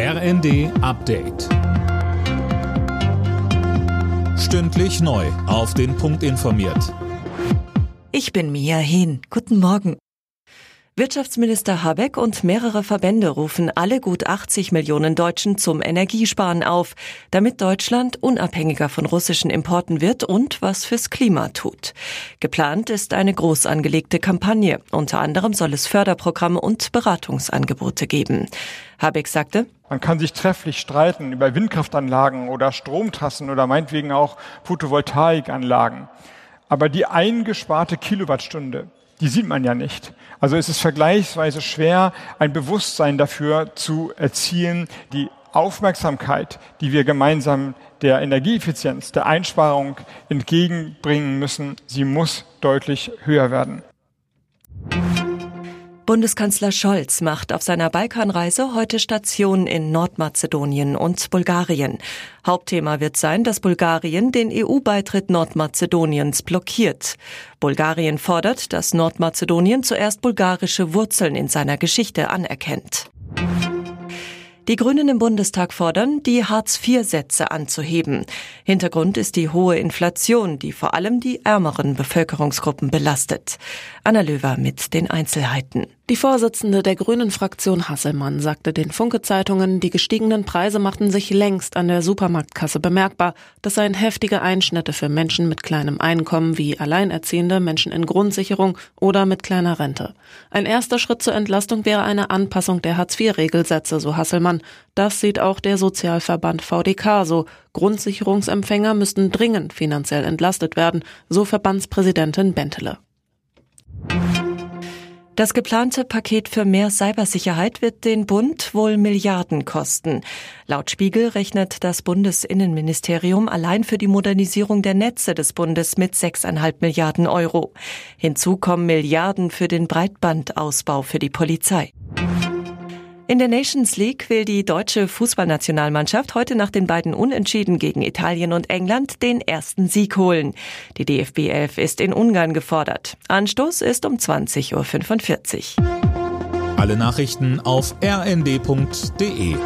RND Update. Stündlich neu. Auf den Punkt informiert. Ich bin Mia Hehn. Guten Morgen. Wirtschaftsminister Habeck und mehrere Verbände rufen alle gut 80 Millionen Deutschen zum Energiesparen auf, damit Deutschland unabhängiger von russischen Importen wird und was fürs Klima tut. Geplant ist eine groß angelegte Kampagne. Unter anderem soll es Förderprogramme und Beratungsangebote geben. Habeck sagte, man kann sich trefflich streiten über Windkraftanlagen oder Stromtrassen oder meinetwegen auch Photovoltaikanlagen. Aber die eingesparte Kilowattstunde, die sieht man ja nicht. Also es ist vergleichsweise schwer, ein Bewusstsein dafür zu erzielen, die Aufmerksamkeit, die wir gemeinsam der Energieeffizienz, der Einsparung entgegenbringen müssen, sie muss deutlich höher werden. Bundeskanzler Scholz macht auf seiner Balkanreise heute Station in Nordmazedonien und Bulgarien. Hauptthema wird sein, dass Bulgarien den EU-Beitritt Nordmazedoniens blockiert. Bulgarien fordert, dass Nordmazedonien zuerst bulgarische Wurzeln in seiner Geschichte anerkennt. Die Grünen im Bundestag fordern, die Hartz-IV-Sätze anzuheben. Hintergrund ist die hohe Inflation, die vor allem die ärmeren Bevölkerungsgruppen belastet. Anna Löwer mit den Einzelheiten. Die Vorsitzende der Grünen-Fraktion Hasselmann sagte den Funke-Zeitungen, die gestiegenen Preise machten sich längst an der Supermarktkasse bemerkbar. Das seien heftige Einschnitte für Menschen mit kleinem Einkommen wie Alleinerziehende, Menschen in Grundsicherung oder mit kleiner Rente. Ein erster Schritt zur Entlastung wäre eine Anpassung der Hartz-IV-Regelsätze, so Hasselmann. Das sieht auch der Sozialverband VDK so. Grundsicherungsempfänger müssten dringend finanziell entlastet werden, so Verbandspräsidentin Bentele. Das geplante Paket für mehr Cybersicherheit wird den Bund wohl Milliarden kosten. Laut Spiegel rechnet das Bundesinnenministerium allein für die Modernisierung der Netze des Bundes mit 6,5 Milliarden Euro. Hinzu kommen Milliarden für den Breitbandausbau für die Polizei. In der Nations League will die deutsche Fußballnationalmannschaft heute nach den beiden Unentschieden gegen Italien und England den ersten Sieg holen. Die DFB 11 ist in Ungarn gefordert. Anstoß ist um 20.45 Uhr. Alle Nachrichten auf rnd.de